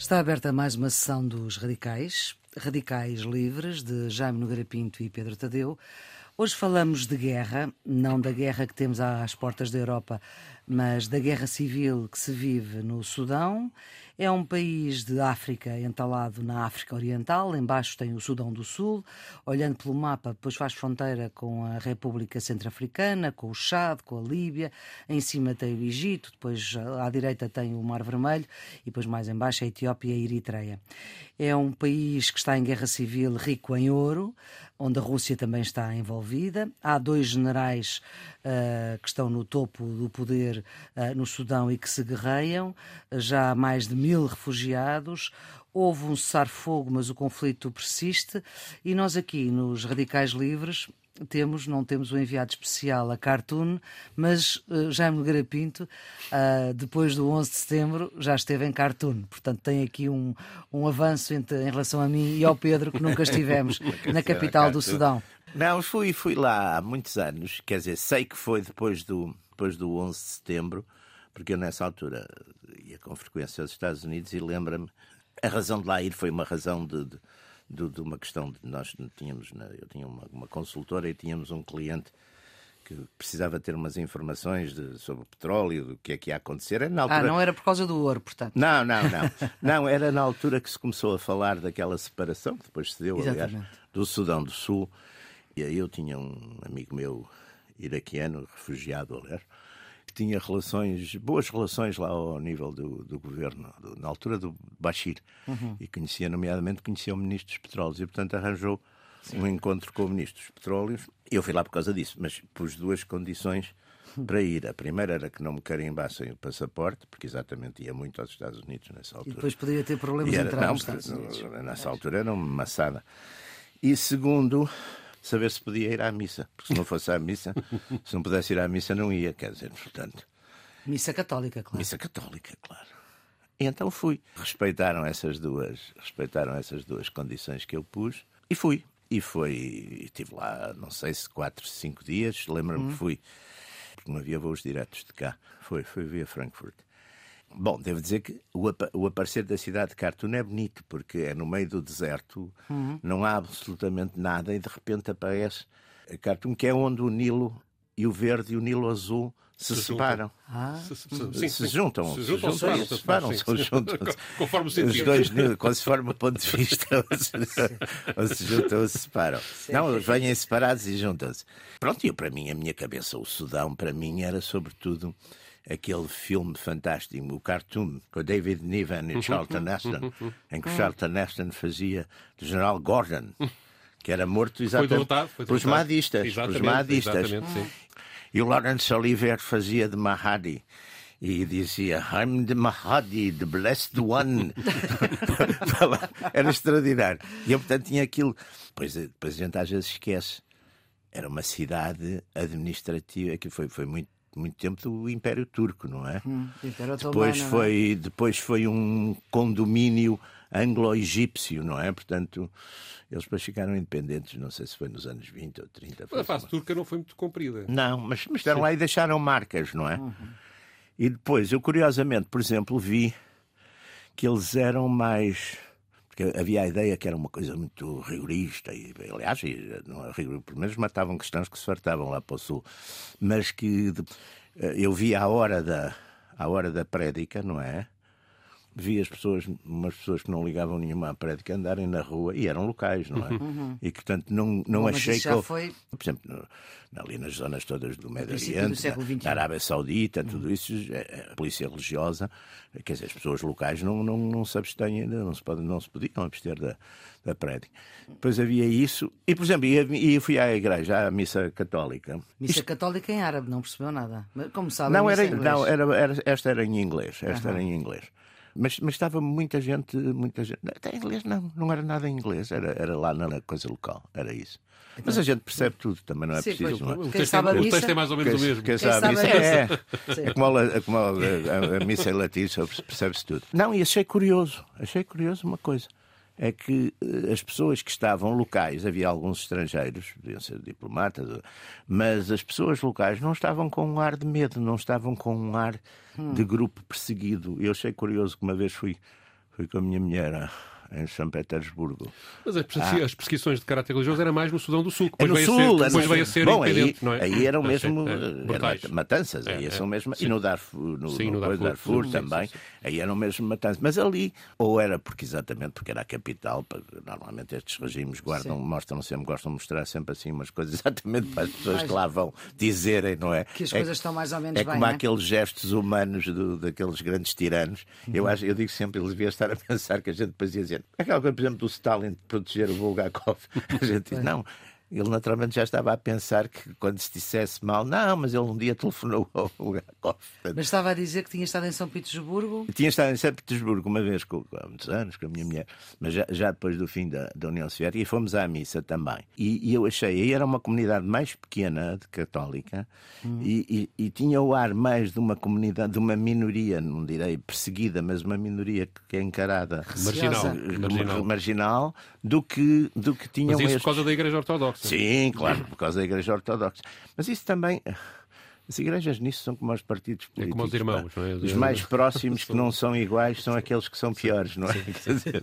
Está aberta mais uma sessão dos Radicais, Radicais Livres, de Jaime Nogueira Pinto e Pedro Tadeu. Hoje falamos de guerra, não da guerra que temos às portas da Europa, mas da guerra civil que se vive no Sudão. É um país de África entalado na África Oriental, embaixo tem o Sudão do Sul, olhando pelo mapa, depois faz fronteira com a República Centro-Africana, com o Chad, com a Líbia, em cima tem o Egito, depois à direita tem o Mar Vermelho e depois mais embaixo a Etiópia e a Eritreia. É um país que está em guerra civil rico em ouro, onde a Rússia também está envolvida. Há dois generais uh, que estão no topo do poder uh, no Sudão e que se guerreiam. Já há mais de mil refugiados. Houve um cessar-fogo, mas o conflito persiste. E nós aqui, nos Radicais Livres, temos, não temos o um enviado especial a Cartoon, mas uh, Jaime Nogueira Pinto, uh, depois do 11 de setembro, já esteve em Cartoon. Portanto, tem aqui um, um avanço entre, em relação a mim e ao Pedro, que nunca estivemos na capital do Sudão. Não, fui, fui lá há muitos anos, quer dizer, sei que foi depois do, depois do 11 de setembro, porque eu nessa altura ia com frequência aos Estados Unidos e lembra-me, a razão de lá ir foi uma razão de, de de, de uma questão de nós tínhamos, eu tinha uma, uma, consultora e tínhamos um cliente que precisava ter umas informações de, sobre o petróleo, do que é que ia acontecer. Na altura... Ah, não era por causa do ouro, portanto. Não, não, não. não, era na altura que se começou a falar daquela separação, que depois se deu, Exatamente. aliás, do Sudão do Sul. E aí eu tinha um amigo meu iraquiano, refugiado, aliás, tinha relações, boas relações lá ao nível do, do governo, do, na altura do Bashir, uhum. e conhecia, nomeadamente, conhecia o Ministro dos Petróleos, e portanto arranjou Sim. um encontro com o Ministro dos Petróleos. Eu fui lá por causa disso, mas pus duas condições para ir. A primeira era que não me carimbassem o passaporte, porque exatamente ia muito aos Estados Unidos nessa altura. E depois poderia ter problemas de entrar não, nos Estados Unidos. Nessa altura era uma maçada. E segundo, saber se podia ir à missa. Porque se não fosse à missa, se não pudesse ir à missa, não ia, quer dizer, portanto. Missa católica, claro. Missa católica, claro. E então fui. Respeitaram essas duas, respeitaram essas duas condições que eu pus e fui. E foi, estive lá, não sei se quatro, cinco dias, lembro-me hum. que fui, porque não havia voos diretos de cá. Foi, foi via Frankfurt. Bom, devo dizer que o, o, aparecer da cidade de Khartoum é bonito, porque é no meio do deserto, uhum. não há absolutamente nada, e de repente aparece Khartoum, que é onde o Nilo e o verde e o Nilo azul se, se separam. Ah. Se, se, se, se, juntam. Se juntam, se juntam, separam, se juntam. Conforme o sentido. Os dois, conforme o ponto de vista, ou se juntam ou se separam. Não, eles vêm separados e juntam-se. Pronto, e para mim, a minha cabeça, o Sudão, para mim, era sobretudo aquele filme fantástico, o Cartoon, com David Niven e uhum, Charlton uhum, Heston, uhum, em que Charlton Heston fazia do General Gordon, que era morto exatamente pelos mahadistas. Pelos mahadistas. E o Lawrence Oliver fazia de Mahadi e dizia I'm the Mahadi, the blessed one. Era extraordinário. E eu, portanto, tinha aquilo. Depois, depois a gente às vezes esquece. Era uma cidade administrativa que foi, foi muito muito tempo do Império Turco, não é? Hum, depois Otomano, foi é? depois foi um condomínio anglo-egípcio, não é? Portanto, eles depois ficaram independentes, não sei se foi nos anos 20 ou 30. A fase uma... turca não foi muito comprida. Não, mas, mas estavam lá e deixaram marcas, não é? Uhum. E depois, eu curiosamente, por exemplo, vi que eles eram mais havia a ideia que era uma coisa muito rigorista, e aliás, é rigor, pelo menos matavam cristãos que se fartavam lá para o sul, mas que eh, eu via a hora da, a hora da prédica, não é? Vi as pessoas, umas pessoas que não ligavam nenhuma à prédica andarem na rua e eram locais, não é? Uhum. E que, portanto, não, não Bom, achei que. Foi... Por exemplo, no, ali nas zonas todas do Médio Oriente, da Arábia Saudita, tudo uhum. isso, é, é, a polícia religiosa, quer dizer, as pessoas locais não, não, não se abstêm, não se, pode, não se podiam abster da, da prédica. Depois havia isso, e, por exemplo, e fui à igreja, à missa católica. Missa Isto... católica em árabe, não percebeu nada. Como sabe, não, era, não era, era, esta era em inglês. Esta uhum. era em inglês. Mas, mas estava muita gente, muita gente. Até inglês não, não era nada em inglês, era, era lá na coisa local, era isso. Então, mas a gente percebe tudo, também não é sim, preciso. Pois, não é? O, texto, é, o texto é mais ou menos quem, o mesmo. Quem, quem sabe, missa é, é, como, a, é como a, a, a missa em latim, percebe-se tudo. Não, e achei curioso, achei curioso uma coisa é que eh, as pessoas que estavam locais, havia alguns estrangeiros, podiam ser diplomatas, mas as pessoas locais não estavam com um ar de medo, não estavam com um ar hum. de grupo perseguido. Eu achei curioso que uma vez fui Fui com a minha mulher em São Petersburgo. Mas as, perseguições, ah. as perseguições de caráter religioso era mais no Sudão do Sul, que é depois, é veio, Sul, a ser, depois veio a ser Bom, independente, aí, não é? Aí eram mesmo é, era matanças, aí é, são mesmo, sim. e no Darfur, no, sim, no, no Darfur, Darfur sim, também, sim, sim. aí eram mesmo matanças. Mas ali, ou era porque exatamente porque era a capital, normalmente estes regimes guardam, sim. mostram sempre, gostam de mostrar sempre assim umas coisas exatamente para as pessoas que lá vão dizerem, não é? Que as coisas estão mais ou menos é bem. como é? aqueles gestos humanos do, daqueles grandes tiranos. Uhum. Eu, acho, eu digo sempre, eles deviam estar a pensar que a gente depois ia dizer aquela coisa, por exemplo, do Stalin proteger o Bulgakov. A gente diz, não, ele naturalmente já estava a pensar que quando se dissesse mal, não, mas ele um dia telefonou ao Bulgakov. Mas estava a dizer que tinha estado em São Petersburgo? Tinha estado em São Petersburgo uma vez, com, há muitos anos, com a minha mulher, mas já, já depois do fim da, da, União Soviética, e fomos à missa também. E, e, eu achei, aí era uma comunidade mais pequena, de católica, hum. e, e, e, tinha o ar mais de uma comunidade, de uma minoria, não direi perseguida, mas uma minoria que é encarada marginal, marginal. marginal do, que, do que tinham Mas isso estes... por causa da Igreja Ortodoxa. Sim, claro, por causa da Igreja Ortodoxa. Mas isso também. As igrejas nisso são como os partidos políticos. É como os irmãos, não é? Os mais próximos que não são iguais são aqueles que são piores, não é? Quer dizer,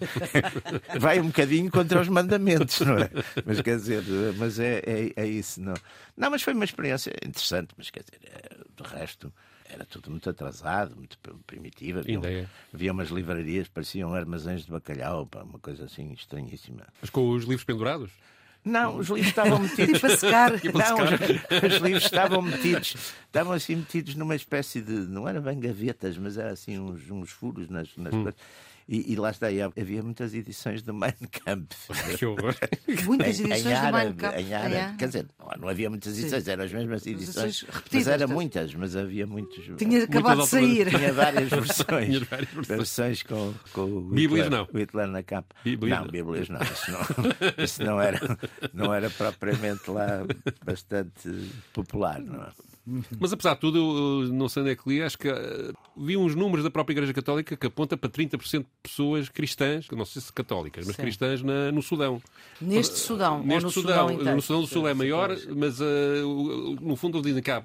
vai um bocadinho contra os mandamentos, não é? Mas quer dizer, mas é, é, é isso, não. Não, mas foi uma experiência interessante, mas quer dizer, do resto era tudo muito atrasado, muito primitivo. Havia, é. havia umas livrarias, pareciam armazéns de bacalhau, pá, uma coisa assim estranhíssima. Mas com os livros pendurados? Não, os livros estavam metidos. para secar. Não, os, os, livros estavam metidos. Estavam assim metidos numa espécie de. Não eram bem gavetas, mas era assim uns, uns furos nas, nas hum. coisas. E, e, lá está, e havia muitas edições do Mein Kampf. Que horror. Muitas edições em, em árabe, do Mein Kampf. Em árabe. É. Quer dizer, não havia muitas edições, Sim. eram as mesmas edições. repetidas, mas eram muitas, mas havia muitos. Tinha acabado de sair. Tinha várias versões. Tinha várias versões. versões com, com o Hitler, Bíblias não. O Hitler na capa. Bíblias não, Bíblias não. Isso, não. isso não, era, não era propriamente lá bastante popular, não é? Mas apesar de tudo, eu não sei onde é que li, acho que uh, vi uns números da própria Igreja Católica que aponta para 30% de pessoas cristãs, não sei se católicas, mas Sim. cristãs na, no Sudão. Neste Sudão, Neste no Sudão, Sudão, no Sudão do Sul é maior, mas uh, no fundo eles dizem que há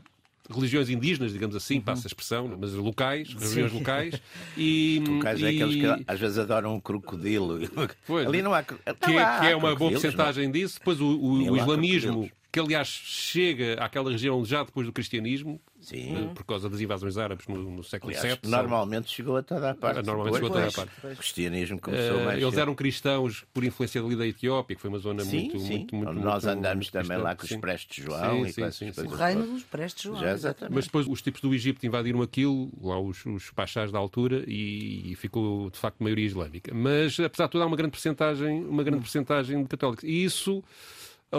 religiões indígenas, digamos assim, uhum. passa a expressão, mas locais, religiões locais. E, locais e... é aqueles que às vezes adoram um crocodilo. Pois, Ali não há. Que, é, que é uma boa porcentagem disso. Depois o, o, o islamismo que aliás chega àquela região já depois do cristianismo, Sim. por causa das invasões árabes no, no século aliás, VII. Normalmente sabe? chegou a toda a parte. Normalmente chegou a toda a parte. O cristianismo começou uh, mais. Eles eram cristãos por influência ali da Etiópia, que foi uma zona sim, muito, sim. muito, muito, Nós muito, andamos muito também lá com os prestes João sim, e sim, com sim, sim. O reino dos prestes João. Já, exatamente. Mas depois os tipos do Egito invadiram aquilo, lá os, os pachás da altura, e, e, ficou de facto maioria islâmica. Mas apesar de tudo, há uma grande percentagem, uma grande percentagem de católicos. E isso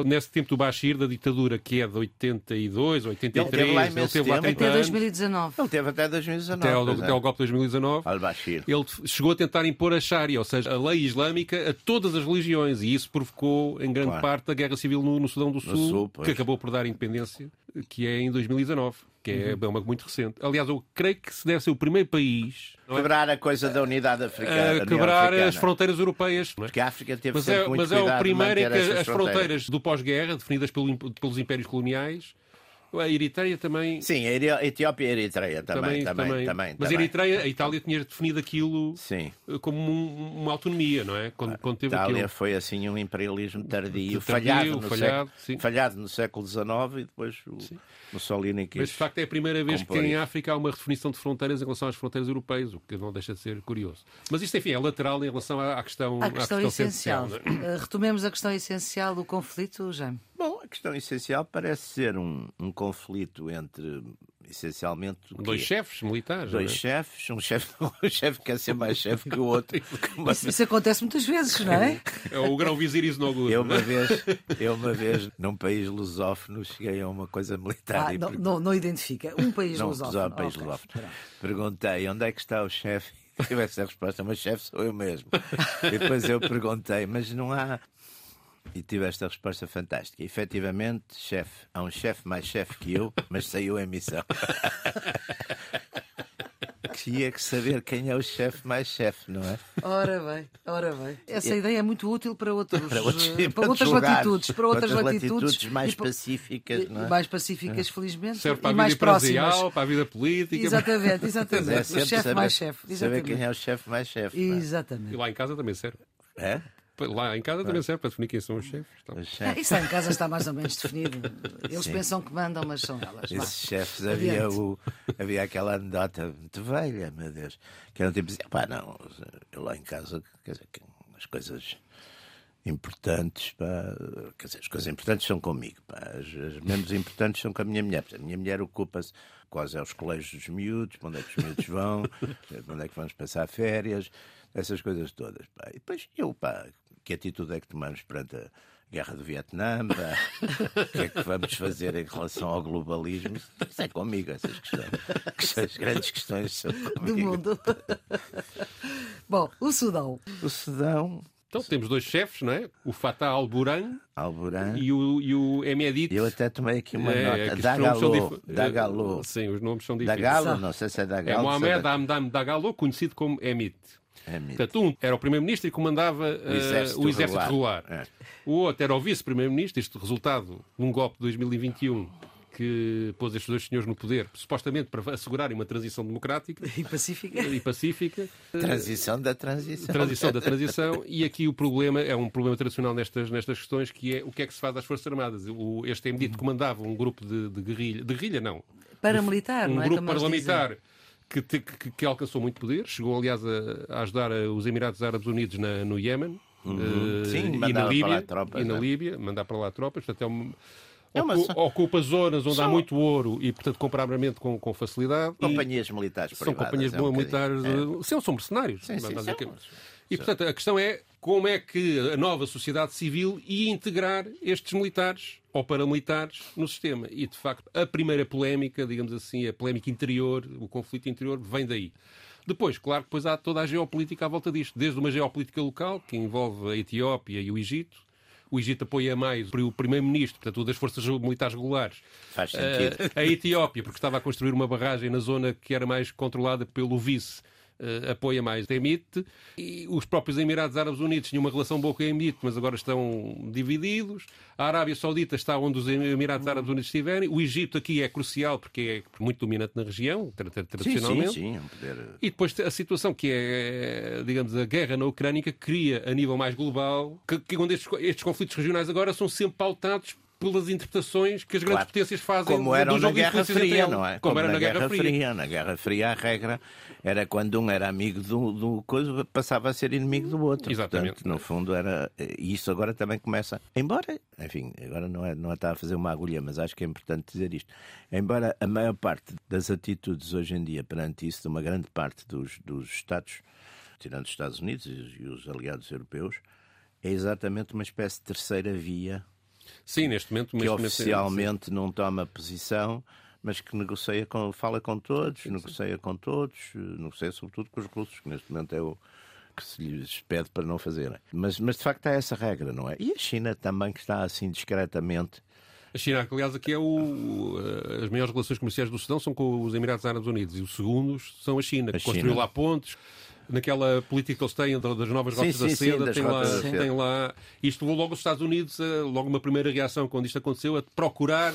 nesse tempo do Bashir, da ditadura, que é de 82, 83, ele teve lá, ele teve lá 30 até anos. 2019. Ele teve até 2019. Até ao, é. até ao golpe de 2019. Al-Bashir. Ele chegou a tentar impor a Sharia, ou seja, a lei islâmica a todas as religiões, e isso provocou, em grande Claro. parte, a guerra civil no, no Sudão do Sul, Sul, que acabou por dar independência, que é em 2019, que é Uhum. uma muito recente. Aliás, eu creio que se deve ser o primeiro país não é? Quebrar a coisa da unidade africana. a quebrar africana. as fronteiras europeias. não é? Porque a África teve Mas sempre é, muito mas é o primeiro em que as fronteiras do pós-guerra, definidas pelo pelos impérios coloniais, a Eritreia também. Sim, a a Etiópia e a Eritreia também. também, também, Mas a também. Eritreia, a Itália tinha definido aquilo Sim. eh, como um- uma autonomia, não é? Quando, quando A teve Itália aquilo. foi assim um imperialismo tardio, Tardio, falhado, no falhado, século, falhado no século XIX e depois o Mussolini quis. Mas de facto é a primeira vez compor que em. África há uma definição de fronteiras em relação às fronteiras europeias, o que não deixa de ser curioso. Mas isto, enfim, é lateral em relação à à questão, A à questão essencial. essencial. é? Uh, Retomemos a questão essencial do conflito, Jaime. Bom, a questão essencial parece ser um, um conflito entre, essencialmente, Dois chefes militares. Dois não é? chefes, um chefe um chefe quer ser mais chefe que o outro. Isso, isso acontece muitas vezes, não é? É o grão-vizir Isnogur. Eu não é? uma vez, eu uma vez, num país lusófono, cheguei a uma coisa militar Ah, e não, per- não, não identifica. Um país não, lusófono. só um país Ok, lusófono. Perguntei onde é que está o chefe. Tive essa resposta, mas chefe sou eu mesmo. E depois eu perguntei, mas não há. E tive esta resposta fantástica. Efetivamente, chefe, há um chefe mais chefe que eu, mas saiu em missão. Tinha que saber quem é o chefe mais chefe, não é? Ora bem, ora bem. Essa ideia é muito útil para, outros, Para, outros, eh, para para outras lugares, latitudes, para outras latitudes, mais e pa- pacíficas, não é? mais pacíficas, felizmente, Serve para e a mais vida próximas. empresarial, para a vida política. Exatamente, exatamente. é o chefe mais chefe. Saber quem é o chefe mais chefe. é? E Exatamente. lá em casa também serve. É? Lá em casa também serve para definir quem são os chefes. Então, O Ah, chefe. Isso lá em casa está mais ou menos definido. Eles Sim. pensam que mandam, mas são elas. Esses chefes havia, o, havia aquela anedota muito velha, meu Deus, que era tipo assim, pá, não, eu lá em casa, quer dizer, as coisas importantes, pá, quer dizer, as coisas importantes são comigo, pá, as, as menos importantes são com a minha mulher. A minha mulher ocupa-se quase aos colégios dos miúdos, para onde é que os miúdos vão, para onde é que vamos passar férias, essas coisas todas. Pá. E depois eu, pá, que atitude é que tomamos perante a guerra do Vietnã, o que é que vamos fazer em relação ao globalismo? Isso é comigo, essas questões. As grandes questões são Do comigo. mundo. Bom, o Sudão. O Sudão, então temos dois chefes, não é? O Fatah al-Burhan Alborã, e o, e o Emedit. eu até tomei aqui uma É, é nota. que os nomes são Dagalo, dif- Dagalo. Sim, os nomes são difíceis. Dagalo, não sei se é É Dagalo. Mohamed se é Hamdan Dagalo, conhecido como Emit. É mito. Portanto, um era o primeiro-ministro e comandava eh, exército o exército regular. regular. É. O outro era o vice-primeiro-ministro, isto resultado de um golpe de 2021 que pôs estes dois senhores no poder, supostamente para assegurarem uma transição democrática E Pacífica. e pacífica. Transição da transição. Transição da transição, e aqui o problema é um problema tradicional nestas, nestas questões, que é o que é que se faz às Forças Armadas. O, este MDIT comandava um grupo de, de guerrilha, de guerrilha não, Paramilitar, um não é? grupo Como eles parlamentar que, que- que alcançou muito poder, chegou aliás a, a ajudar a- os Emirados Árabes Unidos na- no Iémen eh, Sim, e na para Líbia, lá tropas, e na é. Líbia, mandar para lá tropas, portanto é um- É ocupa zonas onde há só- muito ouro e, portanto, compra armamento com, com facilidade. E- Companhias militares são privadas. companhias é um militares. bocadinho. eh, Sim, são mercenários. Sim, sim, basicamente. são. E, portanto, a questão é como é que a nova sociedade civil ia integrar estes militares ou paramilitares no sistema. E, de facto, a primeira polémica, digamos assim, a polémica interior, o conflito interior, vem daí. Depois, claro, depois há toda a geopolítica à volta disto, desde uma geopolítica local, que envolve a Etiópia e o Egito. O Egito apoia mais o primeiro-ministro, portanto, o das forças militares regulares. Faz sentido. Eh, a Etiópia, porque estava a construir uma barragem na zona que era mais controlada pelo vice. Eh, apoia mais a Emite e os próprios Emirados Árabes Unidos tinham uma relação boa com a Emite, mas agora estão divididos. A Arábia Saudita está onde os Emirados Árabes Unidos estiverem. O Egito aqui é crucial porque é muito dominante na região, tra- tra- Sim, tradicionalmente. sim, sim. é um poder... E depois a situação que é, digamos, a guerra na Ucrânia que cria a nível mais global, que, que onde estes, estes conflitos regionais agora são sempre pautados pelas interpretações que as grandes Claro. potências fazem Como do eram na jogo de Guerra Fria, não é? Como, era na Guerra, Fria. Na Guerra Fria, a regra era quando um era amigo do, do coisa, passava a ser inimigo do outro. Exatamente. Portanto, no fundo, era. E isso agora também começa. Embora, enfim, agora não é, não é estar a fazer uma agulha, mas acho que é importante dizer isto. Embora a maior parte das atitudes hoje em dia perante isso, de uma grande parte dos, dos Estados, tirando os Estados Unidos e, e os aliados europeus, é exatamente uma espécie de terceira via Sim, neste momento. que neste momento, oficialmente não toma posição, mas que negocia com, fala com todos, negocia com todos, eh, negocia sobretudo com os russos, que neste momento é o que se lhes pede para não fazerem. Mas, mas de facto há essa regra, não é? E a China também que está assim discretamente. A China, que, aliás, aqui é o, o, as maiores relações comerciais do Sudão são com os Emirados Árabes Unidos e os segundos são a China, que A construiu China. lá pontos. Naquela política que eles têm das novas Sim, rotas sim, da sim, seda, tem, lá, tem lá. Isto levou logo os Estados Unidos, a, logo uma primeira reação quando isto aconteceu, a procurar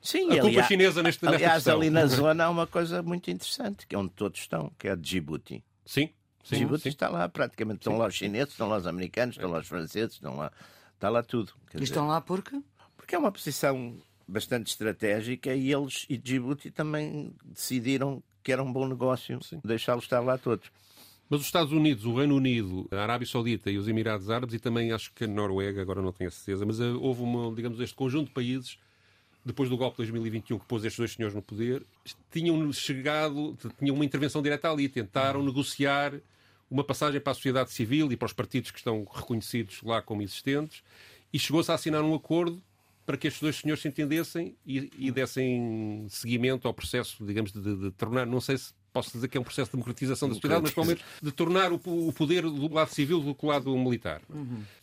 Sim, A culpa aliás- chinesa neste- nesta Aliás, questão. ali na zona há uma coisa muito interessante, que é onde todos estão, que é a de Djibouti. Sim, sim, Djibouti sim. está lá praticamente. Estão lá os chineses, estão lá os americanos, estão lá os franceses, estão lá. Está lá tudo. Quer E dizer, estão lá porque? Porque é uma posição bastante estratégica e eles e Djibouti também decidiram que era um bom negócio deixá-los estar lá todos. Mas os Estados Unidos, o Reino Unido, a Arábia Saudita e os Emirados Árabes, e também acho que a Noruega, agora não tenho a certeza, mas eh, houve, uma, digamos, este conjunto de países, depois do golpe de 2021, que pôs estes dois senhores no poder, tinham chegado, tinham uma intervenção direta ali, tentaram negociar uma passagem para a sociedade civil e para os partidos que estão reconhecidos lá como existentes, e chegou-se a assinar um acordo para que estes dois senhores se entendessem e, e dessem seguimento ao processo, digamos, de, de- de tornar, não sei se posso dizer que é um processo de democratização da sociedade, mas pelo menos de tornar o, o poder do lado civil do lado militar.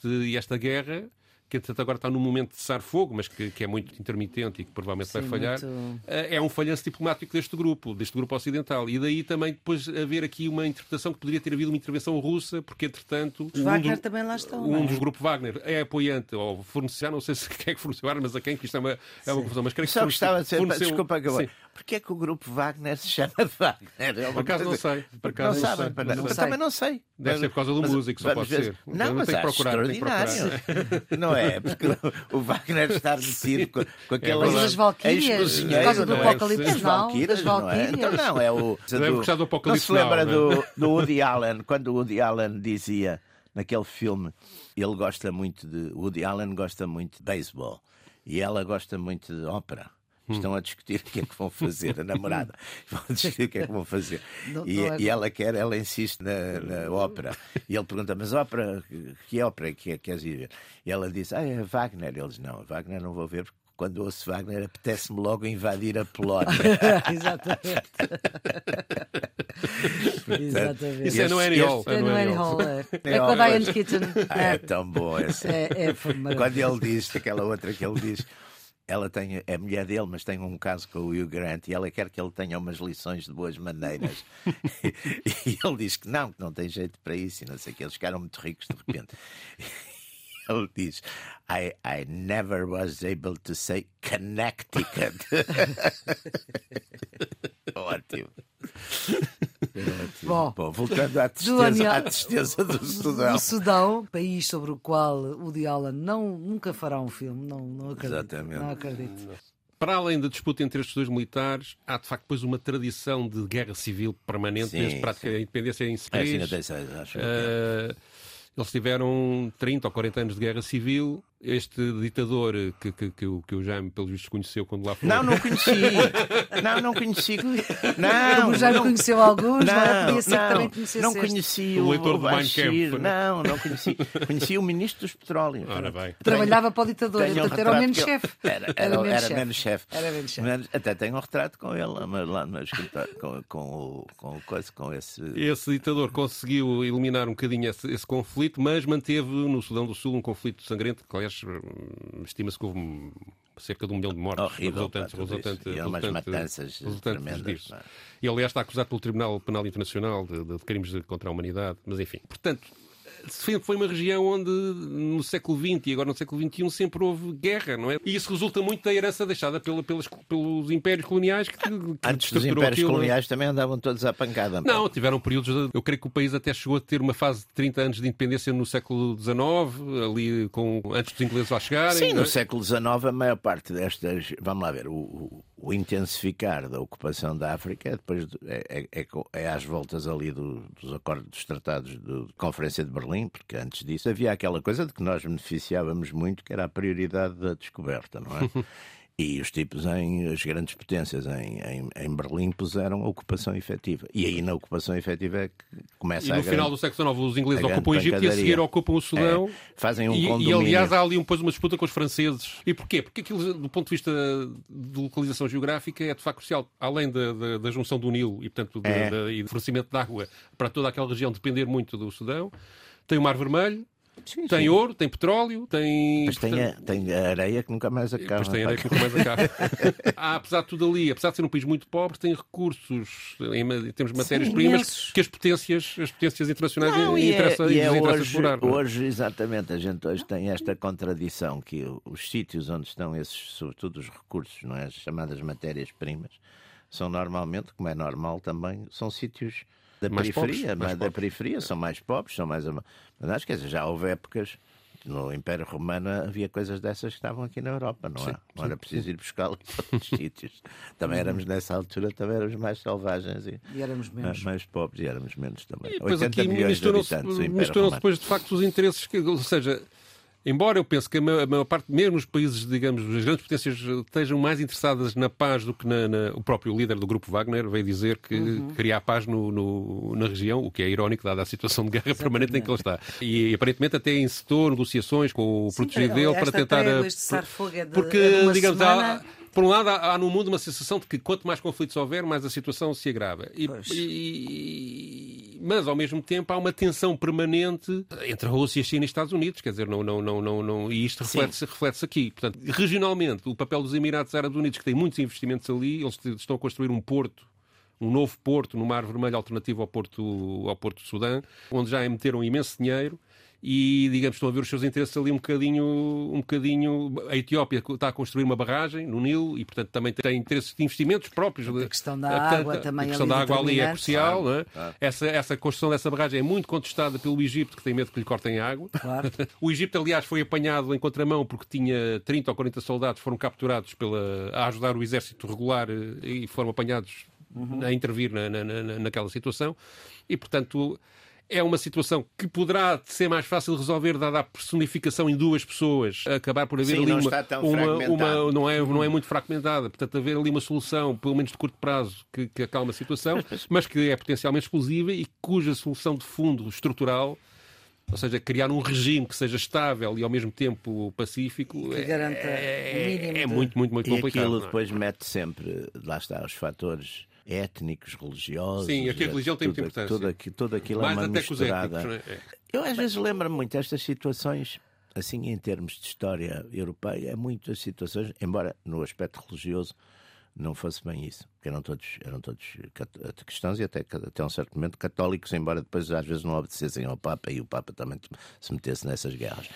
E esta guerra que entretanto agora está num momento de cessar fogo, mas que, que, é muito intermitente e que provavelmente Sim, vai falhar, muito... é um falhanço diplomático deste grupo, deste grupo ocidental. E daí também depois haver aqui uma interpretação que poderia ter havido uma intervenção russa, porque entretanto. Os Wagner do, também lá estão. Um é? dos grupos Wagner é apoiante ou forneceu, não sei se quem é que forneceu armas a quem, que isto é uma, é uma confusão, mas creio que Só gostava de ser, forneceu... desculpa eu Porquê é que o grupo Wagner se chama Wagner? É por acaso não sei. Por acaso não, não, sabem, sei. não, não sei. também não sei. Deve ser por causa do mas, músico, só pode ver. ser. Não, não mas tem que acho procurar, tem que procurar. Não é? Porque o Wagner está metido com, com aquelas Mas das Valquírias, por causa do não é? Apocalipse As Now, Valquírias, não é? Então não, é o... Deve gostar do Apocalipse Não se lembra do, do Woody Allen, quando o Woody Allen dizia naquele filme, ele gosta muito de... Woody Allen gosta muito de beisebol e ela gosta muito de ópera. Estão a discutir o que é que vão fazer, a namorada. Vão discutir o que é que vão fazer. Não- e, não é- e ela quer, ela insiste na, na ópera. E ele pergunta, mas ópera, que ópera é que é que queres ir ver? E ela diz, ah, é Wagner. Ele diz, não, Wagner não vou ver porque quando ouço Wagner apetece-me logo invadir a Polónia. Exatamente. Exatamente. Isso é no Annie Hall. É no Annie Hall. É. É com a. Diane Keaton. Ah, é tão bom esse. É, é, Quando ele diz, aquela outra que ele diz, ela tem, é mulher dele, mas tem um caso com o Hugh Grant e ela quer que ele tenha umas lições de boas maneiras. e ele diz que não, que não tem jeito para isso e não sei o que. Eles ficaram muito ricos de repente. Ele diz: I, I never was able to say Connecticut. Ótimo. Bom, Bom, voltando à tristeza, à tristeza do Sudão. O Sudão, país sobre o qual o Allen não, nunca fará um filme, não, não acredito. Exatamente. Não acredito. Para além da disputa entre estes dois militares, há de facto depois uma tradição de guerra civil permanente Sim, desde prática sim. da independência em É, 56. 56, acho. que é. Eh, eles tiveram 30 ou 40 anos de guerra civil. Este ditador que, que, que, o, que o Jaime, pelos vistos, conheceu quando lá foi. Não, não conheci. Não, não conheci. Não, Como já não, conheceu alguns, não, é? não, Podia ser que não, também conhecesse não conheci O o, leitor o do. Kampf, né? Não, não conheci. Conheci o ministro dos petróleos. Ora bem. Trabalhava para o ditador, Tenho um portanto era o menos que chefe. Era, era, menos era chefe. menos chefe. Era menos chefe. Até tenho um retrato com ele mas lá no escritório, com, com, o, com, o com esse. Esse ditador conseguiu eliminar um bocadinho esse, esse conflito, mas manteve no Sudão do Sul um conflito sangrento, que aliás hum, estima-se que houve cerca de um milhão de mortes Horrível, isso. resultante, E resultante- matanças tremendas, disso. E aliás está acusado pelo Tribunal Penal Internacional de, de crimes contra a humanidade, mas enfim. Portanto, foi- foi uma região onde no século XX e agora no século XXI sempre houve guerra, não é? E isso resulta muito da herança deixada pela- pelas- pelos impérios coloniais que, que Antes dos impérios aquilo. coloniais também andavam todos à pancada. pá. Não, tiveram períodos. de- Eu creio que o país até chegou a ter uma fase de 30 anos de independência no século XIX, ali com, antes dos ingleses lá chegarem. Sim, não no é? século XIX a maior parte destas, vamos lá ver, o, o- o intensificar da ocupação da África é depois de- é, é- é é às voltas ali do- dos acordos dos tratados do- de Conferência de Berlim, porque antes disso havia aquela coisa de que nós beneficiávamos muito, que era a prioridade da descoberta, não é? E os tipos, em, as grandes potências em, em, em Berlim, puseram a ocupação efetiva. E aí na ocupação efetiva é que começa E a no grande- final do século XIX os ingleses ocupam o Egito e a seguir ocupam o Sudão. É, fazem um e, e aliás há ali depois uma disputa com os franceses. E porquê? Porque aquilo, do ponto de vista de localização geográfica, é de facto crucial. Além da, da, da junção do Nilo e, portanto, de- É. da- e do fornecimento de água para toda aquela região depender muito do Sudão, tem o Mar Vermelho, Sim, tem sim. ouro, tem petróleo, tem. Mas tem a, tem a areia que nunca mais acaba. Depois tem pá. areia que nunca mais acaba. Há, apesar de tudo ali, apesar de ser um país muito pobre, tem recursos em, de matérias-primas que as potências, as potências internacionais Não, e é, interessa, e é lhes interessa hoje, explorar. não é? hoje, exatamente, a gente hoje tem esta contradição que os sítios onde estão esses, sobretudo os recursos, não é? as chamadas matérias-primas, são normalmente, como é normal também, são sítios da Mais periferia, pobres, mais mas da pobres. periferia, são mais pobres, são mais... Mas acho que já houve épocas no Império Romano havia coisas dessas que estavam aqui na Europa, não é? Não era preciso ir buscá-las para outros sítios. Também éramos, nessa altura, também éramos mais selvagens e E éramos menos. mais pobres e éramos menos também. E depois 80 aqui milhões de misturam-se habitantes, o Império misturam Romano. depois de facto os interesses, que, ou seja, embora eu pense que a maior, parte, mesmo os países, digamos, as grandes potências estejam mais interessadas na paz do que na, na- o próprio líder do grupo Wagner veio dizer que Uhum. queria a paz no, no- na região, o que é irónico dada a situação de guerra permanente em que ele está. E, aparentemente até encetou negociações com o protegido dele para tentar este cessar-fogo é porque, é digamos, semana. há, por um lado, há, há no mundo uma sensação de que quanto mais conflitos houver, mais a situação se agrava. E, e- mas ao mesmo tempo há uma tensão permanente entre a Rússia, a China e os Estados Unidos, quer dizer, não, não, não, não, não e isto reflete-se reflete aqui. Portanto, regionalmente, o papel dos Emirados Árabes Unidos, que têm muitos investimentos ali, eles estão a construir um porto um novo porto no Mar Vermelho alternativo ao Porto, ao porto de Sudão, onde já meteram imenso dinheiro e, digamos, estão a ver os seus interesses ali um bocadinho, um bocadinho. A Etiópia está a construir uma barragem no Nilo e, portanto, também tem interesses de investimentos próprios. A questão da portanto, água também A questão da água ali é crucial. Claro, é? Essa, essa construção dessa barragem é muito contestada pelo Egito, que tem medo que lhe cortem água. Claro. o Egito, aliás, foi apanhado em contramão porque tinha 30 ou 40 soldados foram capturados pela, a ajudar o exército regular eh, e foram apanhados uhum. a intervir na, na, na, naquela situação. E, portanto, é uma situação que poderá ser mais fácil de resolver, dada a personificação em duas pessoas, acabar por haver Sim, ali não uma, uma, uma, não, é, não é muito fragmentada, portanto, haver ali uma solução, pelo menos de curto prazo, que, que acalma a situação, mas que é potencialmente explosiva e cuja solução de fundo estrutural ou seja, criar um regime que seja estável e ao mesmo tempo pacífico é, é, é muito, muito, muito complicado. E aquilo é? depois mete sempre, lá está, os fatores étnicos, religiosos. Sim, aqui a religião tem muita importância. Tudo, aquilo, tudo aquilo é Mais é uma até misturada. Étnicos, é? Eu às vezes lembro-me muito destas situações, assim em termos de história europeia, é muitas situações, embora no aspecto religioso não fosse bem isso, porque eram todos, eram todos cristãos e até, até um certo momento católicos, embora depois às vezes não obedecessem ao Papa e o Papa também se metesse nessas guerras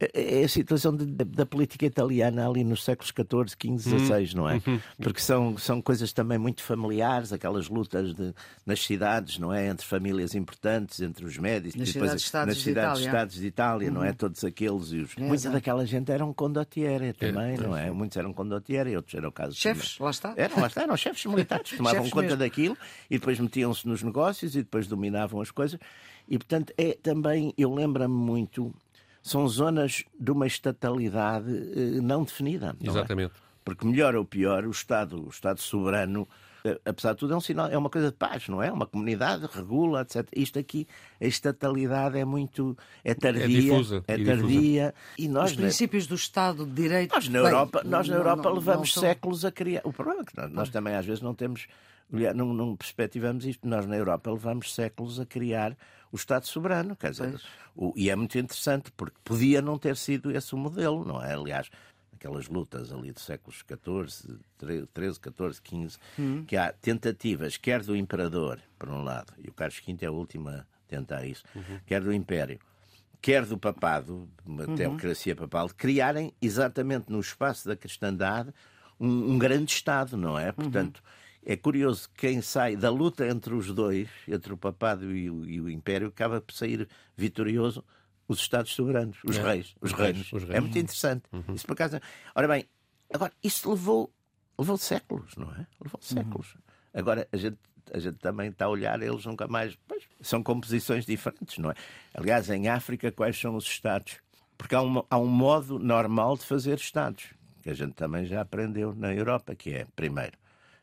é a situação de, da política italiana ali nos séculos XIV, XV, XVI, não é? Uhum. Porque são, são coisas também muito familiares, aquelas lutas de, nas cidades, não é? Entre famílias importantes, entre os médicos, nas cidades-estados nas cidades estados de Itália, uhum. não é? Uhum. Todos aqueles. E os... É, Muita daquela gente eram condottieri também, é, não é? Muitos eram condottieri, outros eram casos. Chefes, de... lá está. Eram, lá está, eram chefes militares, tomavam chefes conta mesmo. daquilo e depois metiam-se nos negócios e depois dominavam as coisas. E, portanto, é também, eu lembro-me muito são zonas de uma estatalidade eh, não definida. Não é? Exatamente. É? Porque melhor ou pior, o Estado, o Estado soberano, eh, apesar de tudo, é um sinal, é uma coisa de paz, não é? Uma comunidade regula, etc. Isto aqui, a estatalidade é muito é tardia, é, difusa, é tardia. E nós, Os princípios do Estado de Direito. Nós na Europa, bem, nós na Europa não, não, levamos não séculos a criar. O problema é que nós, nós também às vezes não temos, não, não perspectivamos isto. Nós na Europa levamos séculos a criar o Estado soberano. Quer dizer, o, e é muito interessante, porque podia não ter sido esse o modelo, não é? Aliás, aquelas lutas ali dos séculos XIV, XIII, XIV, XV, hum. que há tentativas, quer do imperador, por um lado, e o Carlos V é a última a tentar isso, uhum. quer do império, quer do papado, uma uhum. teocracia papal, de criarem exatamente no espaço da cristandade um, um grande Estado, não é? Uhum. Portanto, uhum é curioso que quem sai da luta entre os dois, entre o papado e o, e o império, acaba por sair vitorioso os Estados soberanos, os é, reis, os, os reinos. Reis, É muito interessante. Uhum. Isso por acaso. Ora bem, agora, isso levou, levou séculos, não é? Levou uhum. séculos. Uhum. Agora, a gente, a gente também está a olhar, eles nunca mais. Pois, são composições diferentes, não é? Aliás, em África, quais são os Estados? Porque há um, há um modo normal de fazer Estados, que a gente também já aprendeu na Europa, que é, primeiro,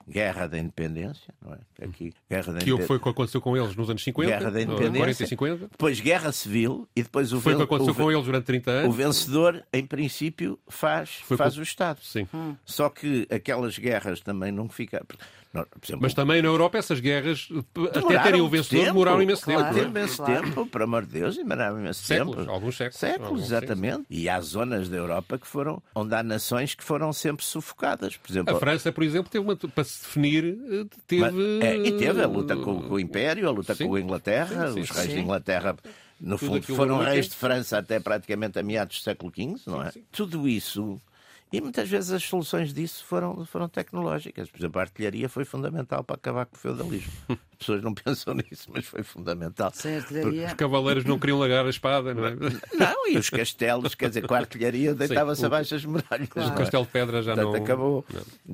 Guerra da Independência, não é? Aqui, Guerra da que Independ... foi o que aconteceu com eles nos anos 50, Guerra da Independência, 40 e 50. Depois Guerra Civil e depois o Foi o que aconteceu o... com eles durante 30 anos. O vencedor, em princípio, faz, faz com... o Estado. Sim. Hum. Só que aquelas guerras também não Exemplo, Mas também na Europa essas guerras, até terem o vencedor, tempo, demoraram imenso claro, tempo. imenso claro. tempo, por amor de Deus, demoraram imenso séculos, tempo. Alguns séculos. Séculos, alguns exatamente. Séculos. E há zonas da Europa que foram, onde há nações que foram sempre sufocadas. Por exemplo, a França, por exemplo, teve uma, para se definir, teve. Mas, é, e teve a luta com, com, o Império, a luta sim. com a Inglaterra, sim, sim, os reis de Inglaterra. No Tudo fundo, foram reis de França até praticamente a meados do século XV, não é? Tudo isso e muitas vezes as soluções disso foram, foram tecnológicas. Por exemplo, a artilharia foi fundamental para acabar com o feudalismo. As pessoas não pensam nisso, mas foi fundamental. Sem artilharia. Os cavaleiros não queriam largar a espada, não é? Não, e os castelos, quer dizer, com a artilharia deitava-se abaixo as muralhas. Claro. O castelo de pedra já Portanto, não. acabou.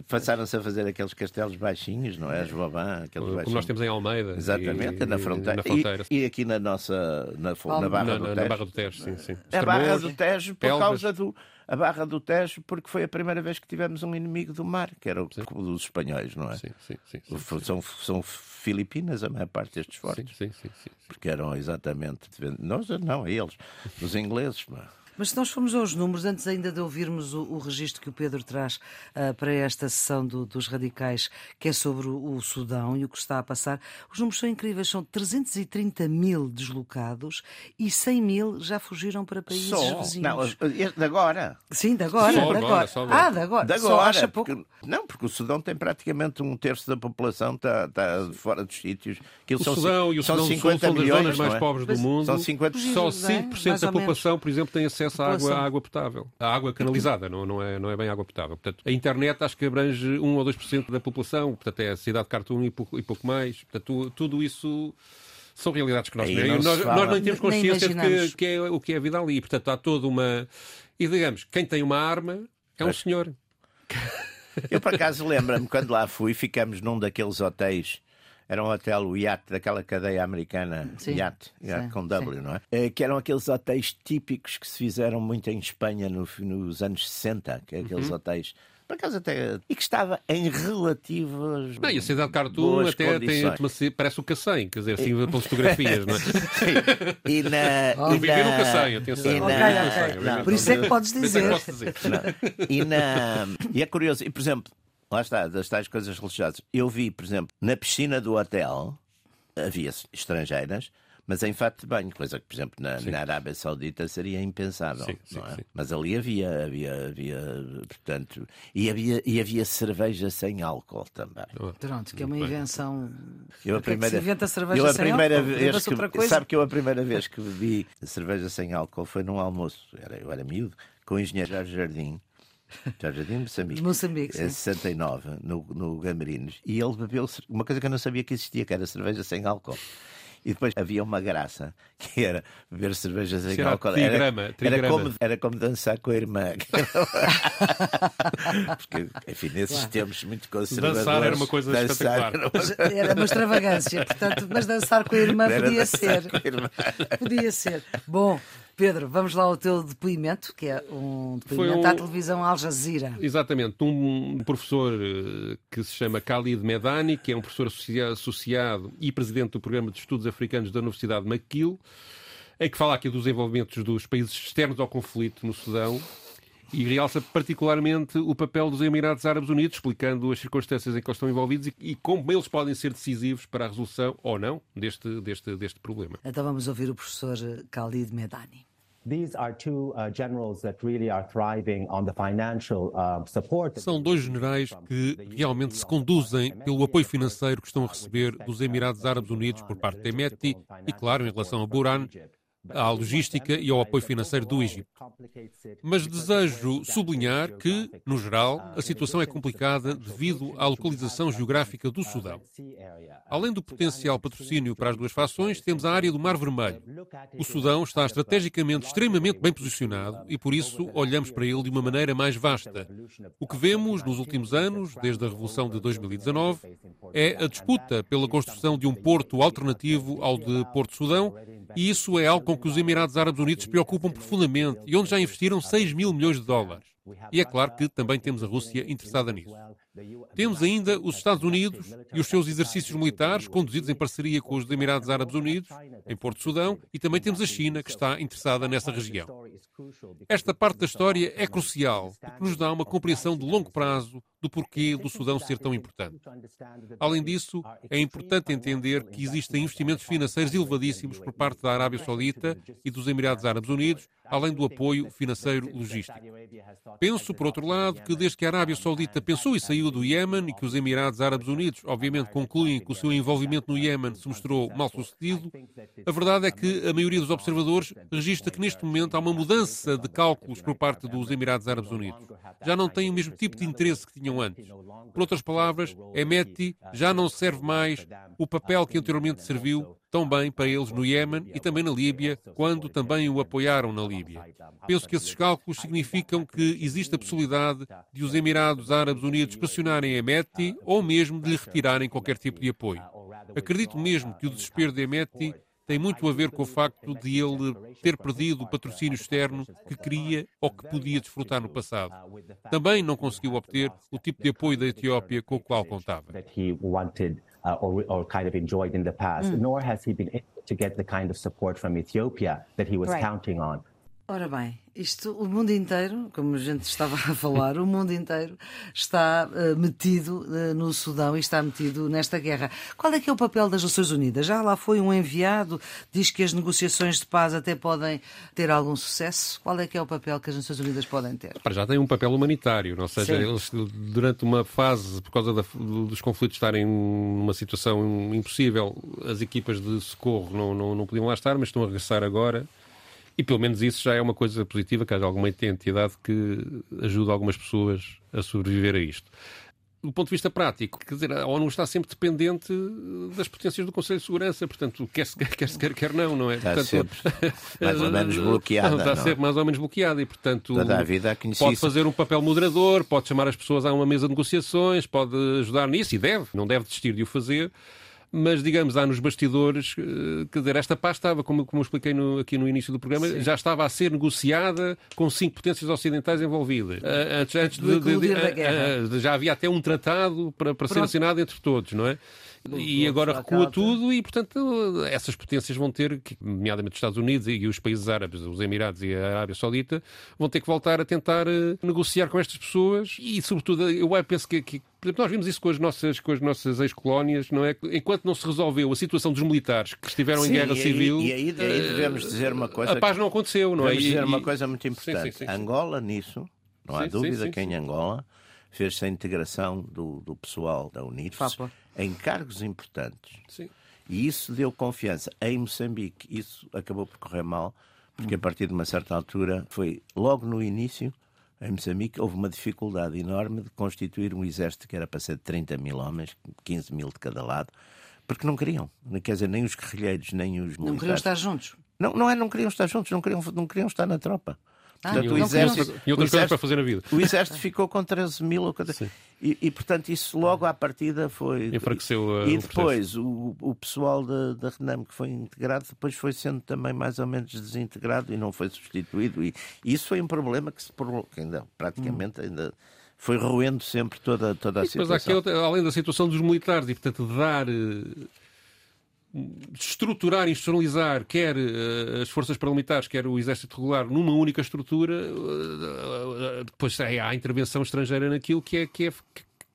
Passaram-se a fazer aqueles castelos baixinhos, não é? As Vauban, aqueles Como baixinhos. nós temos em Almeida. Exatamente, e, na fronteira. Na fronteira. E, e, aqui na nossa. na, na Barra na, do Tejo. Na Barra do Tejo, sim, sim. A Barra do Tejo, por causa do a Barra do Tejo, porque foi a primeira vez que tivemos um inimigo do mar, que era o dos espanhóis, não é? Sim, sim, sim, sim são, são Filipinas a maior parte destes fortes. Sim, sim, sim, Porque eram exatamente. Nós não, eles, os ingleses. Mas se nós formos aos números, antes ainda de ouvirmos o, o registro que o Pedro traz uh, para esta sessão do, dos radicais, que é sobre o, o, Sudão e o que está a passar, os números são incríveis. São 330 mil deslocados e 100 mil já fugiram para países Só. vizinhos. Não, de agora. Sim, de agora. Só de agora, agora. só agora. Ah, de agora. De Só agora. acha porque- pouco. não, porque o Sudão tem praticamente um terço da população está, está fora dos sítios. Aquilo O são, Sudão e o são Sudão do Sul 50 são das milhões, zonas não mais é? pobres do mundo. São 50 Só Giros, é? 5% Mais da população, por exemplo, tem acesso à água, à água potável. À água canalizada, não, não, é, não é bem água potável. Portanto, a internet acho que abrange 1 ou 2% da população. Portanto, é a cidade de Khartoum e pouco, e pouco mais. Portanto, tu- tudo isso são realidades que nós, Aí não nós, nós nem temos consciência de que, que é o que é a vida ali. Portanto, há toda uma. E digamos, quem tem uma arma é um Pois. senhor. Eu, por acaso, lembro-me, quando lá fui, ficamos num daqueles hotéis. Era um hotel, o Yacht, daquela cadeia americana, Sim, Yacht, Yacht sim, com W, não é? Eh, Que eram aqueles hotéis típicos que se fizeram muito em Espanha no- nos anos 60, que é aqueles Uhum. hotéis. Por acaso até. E que estava em relativas. Não, e a cidade de Khartoum até tem, ci- parece o Cacém, quer dizer, assim, pelas fotografias, não é? Sim. E na. Eu e vivi na- no Cacém, atenção. e na- Cacém, ok. no Por isso é que podes é dizer. dizer. Não. E, na... e é curioso, e por exemplo, lá está, das tais coisas religiosas. Eu vi, por exemplo, na piscina do hotel havia estrangeiras, mas em fato de banho, coisa que, por exemplo, na, na Arábia Saudita seria impensável. Sim, sim, não é? Mas ali havia, havia, havia, portanto, e havia, e havia cerveja sem álcool também. Pronto, que é uma invenção. Eu a que é que primeira, se inventa cerveja eu a sem primeira álcool? vez que, outra coisa? sabe que eu a primeira vez que bebi cerveja sem álcool foi num almoço, era, eu era miúdo, com o engenheiro Jorge Jardim. Jorge Jardim de Moçambique. De Moçambique, sim. Em 69, no, no Gamarinos. E ele bebeu uma coisa que eu não sabia que existia, que era cerveja sem álcool. E depois havia uma graça, que era beber cerveja sem era álcool. trigrama, era, trigrama. como, era como dançar com a irmã. Porque, enfim, nesses tempos muito conservadores. Dançar era uma coisa espetacular. era uma Era uma extravagância, portanto, mas dançar com a irmã Era podia ser. a irmã. Podia ser. Bom, Pedro, vamos lá ao teu depoimento, que é um depoimento um- à televisão Al Jazeera. Exatamente, um professor eh, que se chama Khalid Medani, que é um professor associa- associado e presidente do Programa de Estudos Africanos da Universidade de McGill, em que fala aqui dos envolvimentos dos países externos ao conflito no Sudão e realça particularmente o papel dos Emirados Árabes Unidos, explicando as circunstâncias em que eles estão envolvidos e, e como eles podem ser decisivos para a resolução ou não deste, deste, deste problema. Então vamos ouvir o professor Khalid Medani. Uh, uh, São dois generais que realmente se conduzem pelo apoio financeiro que estão a receber dos Emirados Árabes Unidos por parte da Emeti e, claro, em relação a Buran, à logística e ao apoio financeiro do Egito. Mas desejo sublinhar que, no geral, a situação é complicada devido à localização geográfica do Sudão. Além do potencial patrocínio para as duas fações, temos a área do Mar Vermelho. O Sudão está estrategicamente extremamente bem posicionado e, por isso, olhamos para ele de uma maneira mais vasta. O que vemos nos últimos anos, desde a Revolução de 2019, é a disputa pela construção de um porto alternativo ao de Porto Sudão, e isso é algo com que os Emirados Árabes Unidos se preocupam profundamente e onde já investiram 6 mil milhões de dólares. E é claro que também temos a Rússia interessada nisso. Temos ainda os Estados Unidos e os seus exercícios militares, conduzidos em parceria com os Emirados Árabes Unidos, em Porto Sudão, e também temos a China, que está interessada nessa região. Esta parte da história é crucial, porque nos dá uma compreensão de longo prazo do porquê do Sudão ser tão importante. Além disso, é importante entender que existem investimentos financeiros elevadíssimos por parte da Arábia Saudita e dos Emirados Árabes Unidos, além do apoio financeiro logístico. Penso, por outro lado, que desde que a Arábia Saudita pensou e saiu do Iémen e que os Emirados Árabes Unidos, obviamente, concluem que o seu envolvimento no Iémen se mostrou mal sucedido, a verdade é que a maioria dos observadores registra que neste momento há uma mudança de cálculos por parte dos Emirados Árabes Unidos. Já não têm o mesmo tipo de interesse que tinham antes. Por outras palavras, Emeti já não serve mais o papel que anteriormente serviu tão bem para eles no Iémen e também na Líbia, quando também o apoiaram na Líbia. Penso que esses cálculos significam que existe a possibilidade de os Emirados Árabes Unidos pressionarem Emeti ou mesmo de lhe retirarem qualquer tipo de apoio. Acredito mesmo que o desespero de Emeti tem muito a ver com o facto de ele ter perdido o patrocínio externo que queria ou que podia desfrutar no passado. Também não conseguiu obter o tipo de apoio da Etiópia com o qual contava. that he wanted uh, or, or kind of enjoyed in the past, nor has he been able to get the kind of support from Ethiopia that he was Right. counting on. Ora bem, isto, o mundo inteiro, como a gente estava a falar, o mundo inteiro está uh, metido uh, no Sudão e está metido nesta guerra. Qual é que é o papel das Nações Unidas? Já lá foi um enviado, diz que as negociações de paz até podem ter algum sucesso. Qual é que é o papel que as Nações Unidas podem ter? Para já tem um papel humanitário, ou seja, Sim. eles durante uma fase, por causa da, dos conflitos estarem numa situação impossível, as equipas de socorro não, não, não podiam lá estar, mas estão a regressar agora e pelo menos isso já é uma coisa positiva, que haja alguma entidade que ajude algumas pessoas a sobreviver a isto. Do ponto de vista prático, quer dizer, a ONU está sempre dependente das potências do Conselho de Segurança, portanto, quer se quer, se quer, quer não, não é? Está portanto, sempre mais ou menos bloqueada. Não, está não. É? sempre mais ou menos bloqueada e, portanto, pode fazer um papel moderador, pode chamar as pessoas a uma mesa de negociações, pode ajudar nisso e deve, não deve desistir de o fazer mas digamos, há nos bastidores, eh, quer dizer, esta paz estava, como, como eu expliquei no, aqui no início do programa, Sim. já estava a ser negociada com cinco potências ocidentais envolvidas. Eh, antes, antes de, de, de, eh, de, já havia até um tratado para, para ser assinado entre todos, não é? E agora recua tudo e, portanto, essas potências vão ter, nomeadamente os Estados Unidos e os países árabes, os Emirados e a Arábia Saudita, vão ter que voltar a tentar uh, negociar com estas pessoas e, sobretudo, eu penso que, que por exemplo, nós vimos isso com as nossas, com as nossas ex-colónias, não é? Enquanto não se resolveu a situação dos militares que estiveram sim, em guerra e aí, civil. E aí, aí eh, devemos dizer uma coisa. A paz não aconteceu, não é? Devemos dizer e, uma coisa muito importante. Sim, sim, Angola, nisso, não há dúvida que em Angola fez-se a integração do, do pessoal da UNIRFS em cargos importantes. Sim. E isso deu confiança. Em Moçambique, isso acabou por correr mal, porque a partir de uma certa altura, foi logo no início, em Moçambique, houve uma dificuldade enorme de constituir um exército que era para ser de 30 mil homens, 15 mil de cada lado, porque não queriam. Quer dizer, nem os guerrilheiros, nem os militares. Não queriam estar juntos. Não, não é, não queriam estar juntos, não queriam, não queriam estar na tropa. Ah, Portanto, o exército, e outras coisas para fazer na vida. O exército ficou com 13 mil ou e, e, portanto, isso logo à partida foi. Enfraqueceu uh, E depois, o, o pessoal da, da Renam que foi integrado, depois foi sendo também mais ou menos desintegrado e não foi substituído. E, e isso foi um problema que se que ainda praticamente hum. ainda foi roendo sempre toda, toda a e situação. Mas aqui, além da situação dos militares e, portanto, dar estruturar, institucionalizar quer uh, as forças paramilitares, quer o exército regular numa única estrutura, uh, depois há a intervenção estrangeira naquilo que é, que é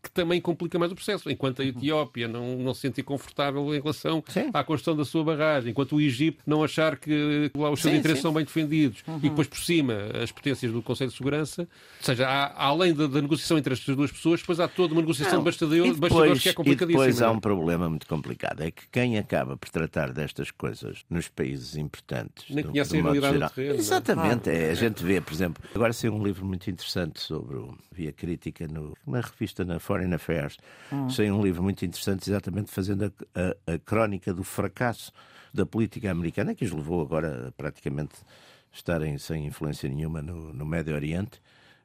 que também complica mais o processo. Enquanto a uhum. Etiópia não, não se sentir confortável em relação sim. à construção da sua barragem, enquanto o Egito não achar que lá os seus sim, interesses sim. são bem defendidos uhum. e depois por cima as potências do Conselho de Segurança, ou seja, há, além da, da, negociação entre estas duas pessoas, depois há toda uma negociação não. de bastidores, bastidores que é complicadíssima. E depois há um problema muito complicado, é que quem acaba por tratar destas coisas nos países importantes... Nem do, conhece do a realidade do terreno. É? Exatamente, é, a gente vê, por exemplo, agora saiu um livro muito interessante sobre, via crítica no, na revista na Foreign Affairs. Hum. Um livro muito interessante, exatamente fazendo a, a, a crónica do fracasso da política americana, que os levou agora a praticamente estarem sem influência nenhuma no, no Médio Oriente.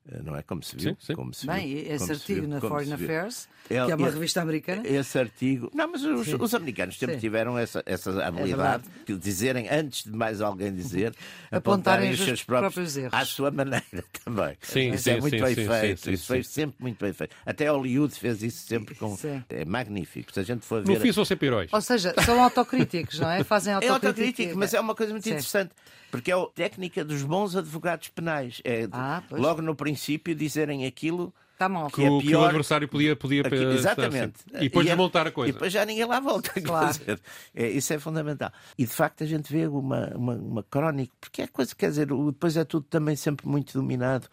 Eh, não é como se viu. Sim, sim. Como se Bem, viu, esse artigo viu, na Foreign Affairs, é, que é uma é, revista americana. Esse artigo. Não, mas os, os americanos sempre sim. tiveram essa, essa é habilidade é de dizerem, antes de mais alguém dizer, apontarem, os seus próprios, próprios, erros. À sua maneira também. Sim, isso sim, é muito bem feito. isso foi sempre muito bem feito. Até Hollywood fez isso sempre com. É magnífico. Se a gente for ver. No fim são sempre heróis. Ou seja, são autocríticos, não é? Fazem autocrítica. É autocrítico, mas é uma coisa muito interessante. Porque é a técnica dos bons advogados penais. É ah, logo no princípio dizerem aquilo Tá mal. Que, é pior... que o adversário podia, podia Aqui, exatamente. E depois e é- desmontar a coisa. E depois já ninguém lá volta. Claro. É, isso é fundamental. E de facto a gente vê uma, uma, uma crónica, porque é coisa, quer dizer, depois é tudo também sempre muito dominado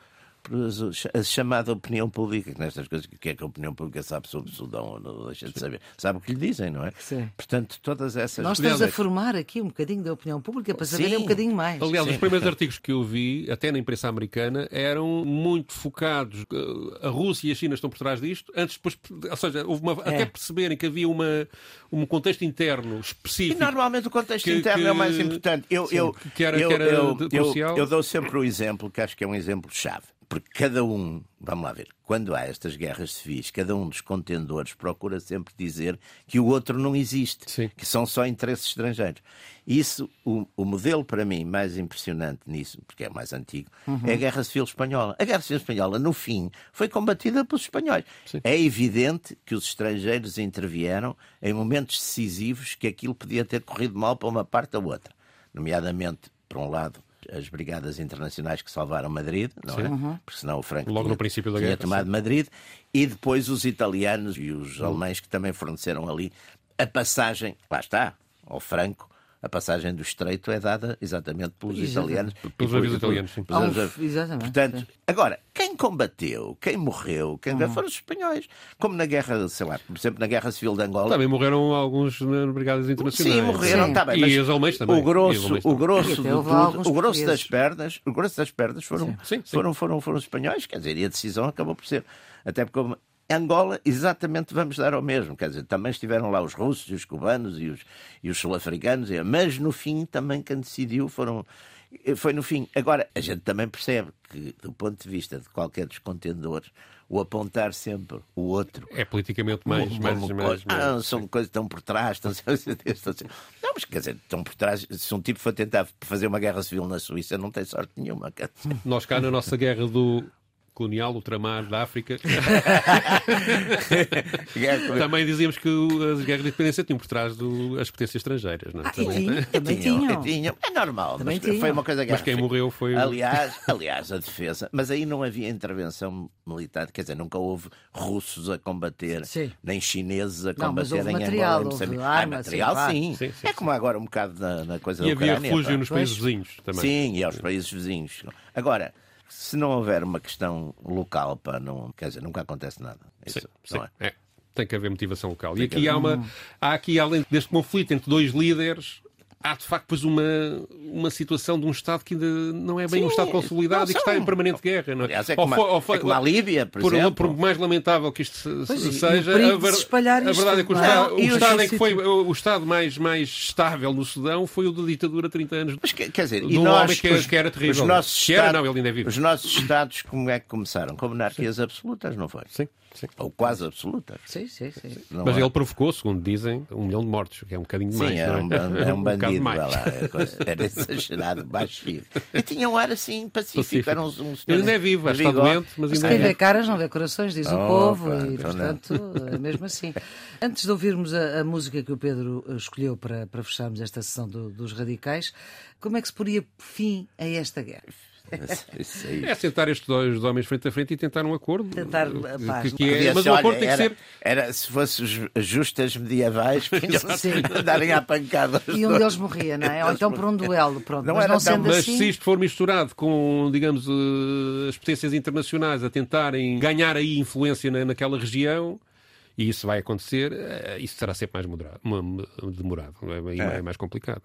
a chamada opinião pública, que nestas coisas, o que é que a opinião pública sabe sobre o Sudão ou não deixa de saber? Sabe o que lhe dizem, não é? Sim. Portanto, todas essas... Nós estamos a formar aqui um bocadinho da opinião pública para saber um bocadinho mais. Aliás, Sim. os primeiros artigos que eu vi, até na imprensa americana, eram muito focados. Eh, a Rússia e a China estão por trás disto. Antes, depois, ou seja, houve uma, é. até perceberem que havia uma, um contexto interno específico. E normalmente o contexto que, interno que, é o mais importante. Eu, eu, que era, eu, que era eu, eu, eu dou sempre o exemplo, que acho que é um exemplo-chave. Porque cada um, vamos lá ver, quando há estas guerras civis, cada um dos contendores procura sempre dizer que o outro não existe, Sim. que são só interesses estrangeiros. Isso, o, o, modelo para mim mais impressionante nisso, porque é mais antigo, uhum. é a Guerra Civil Espanhola. A Guerra Civil Espanhola, no fim, foi combatida pelos espanhóis. Sim. É evidente que os estrangeiros intervieram em momentos decisivos que aquilo podia ter corrido mal para uma parte ou outra, nomeadamente, por um lado, as brigadas internacionais que salvaram Madrid, não é? Uhum. Porque senão o Franco Logo tinha, no princípio da tinha guerra, tomado Madrid. E depois os italianos e os alemães que também forneceram ali a passagem, lá está, ao Franco, a passagem do Estreito é dada exatamente pelos italianos. Pelos navios italianos, sim. exatamente, Portanto, sim. agora, quem combateu, quem morreu, quem Uhum. foram os espanhóis. Como na guerra, sei lá, por exemplo, na Guerra Civil de Angola. Também morreram alguns nas brigadas internacionais. Sim, morreram, Sim. tá bem, E os alemães também. O os grosso, o grosso tudo, o grosso das pernas, o grosso das pernas foram, Sim, sim. foram, foram, foram os espanhóis, quer dizer, e a decisão acabou por ser. Até porque Angola, exatamente vamos dar ao mesmo. Quer dizer, também estiveram lá os russos e os cubanos e os, e os sul-africanos, mas no fim também quem decidiu foram. Foi no fim. Agora, a gente também percebe que, do ponto de vista de qualquer dos contendores, o apontar sempre o outro É politicamente mais. como mais, coisa. mais, Ah, mais- são coisas que estão por trás. Estão... Não, mas quer dizer, estão por trás. Se um tipo for tentar fazer uma guerra civil na Suíça, não tem sorte nenhuma. Nós cá na nossa guerra do colonial, ultramar da África, também dizíamos que as guerras de independência tinham por trás do, as potências estrangeiras. Não é? Ah, e Também- tinham, também Tinham, tinham. tinham. É normal. Também mas foi tinham. uma coisa Mas quem morreu foi o- Aliás, aliás, a defesa. Mas aí não havia intervenção militar. Quer dizer, nunca houve russos a combater, Sim. nem chineses a Não, mas combater houve em material, Angola. houve arma, ah, material, sim, sim. Sim, sim, É como agora um bocado na, na coisa E da havia Ucrânia. refúgio pá. nos países vizinhos também. Sim, e aos países vizinhos. Agora, se não houver uma questão local, pá, não, quer dizer, nunca acontece nada. Isso, Sim, não sim, é? é. Tem que haver motivação local. E aqui há uma. Há aqui, além deste conflito entre dois líderes, há de facto depois uma, uma situação de um Estado que ainda não é bem um Sim, Estado consolidado não e que está em permanente guerra. Não é? Aliás, é Ou como, foi- a, ou foi- é como a Líbia, por, por, exemplo. por mais lamentável que isto Pois, o seja, a, ver- se a isto, verdade é que o não é? Estado, o E os estado, em que foi, o Estado mais, mais estável no Sudão foi o da ditadura há 30 anos. Mas, quer quer dizer, e um nós, que- os, que era terrível. Os nossos, Que era, estados, não, ele ainda é vivo. os nossos Estados, como é que começaram? Com monarquias absolutas, não foi? Sim, sim. Ou quase absolutas. Sim, sim, sim. Não Mas é? ele provocou, segundo dizem, um milhão de mortos, que é um bocadinho Sim, demais. era não um, é? um bandido, vai lá, era, exagerado, baixo E tinha um ar assim pacífico. Pacífico. Era um, um Ele ainda é vivo, acho que está doente, mas ainda Quem é vê caras não vê corações, diz o Oh, povo, pá, e então portanto é mesmo assim. Antes de ouvirmos a, a música que o Pedro eh, escolheu para, para fecharmos esta sessão do- dos radicais, como é que se poria fim a esta guerra? Isso aí. É sentar estes dois homens frente a frente e tentar um acordo. Tentar a paz. Que- que é- mas o acordo tem que ser. era se fosse ju- justas medievais, andarem à pancada. E um deles morria, não é? Ou então por um duelo, pronto. Não mas era não tão- sendo Mas assim. se isto for misturado com, digamos, eh, as potências internacionais a tentarem ganhar aí influência na, naquela região, e isso vai acontecer, eh, isso será sempre mais moderado, demorado, é? E é mais complicado.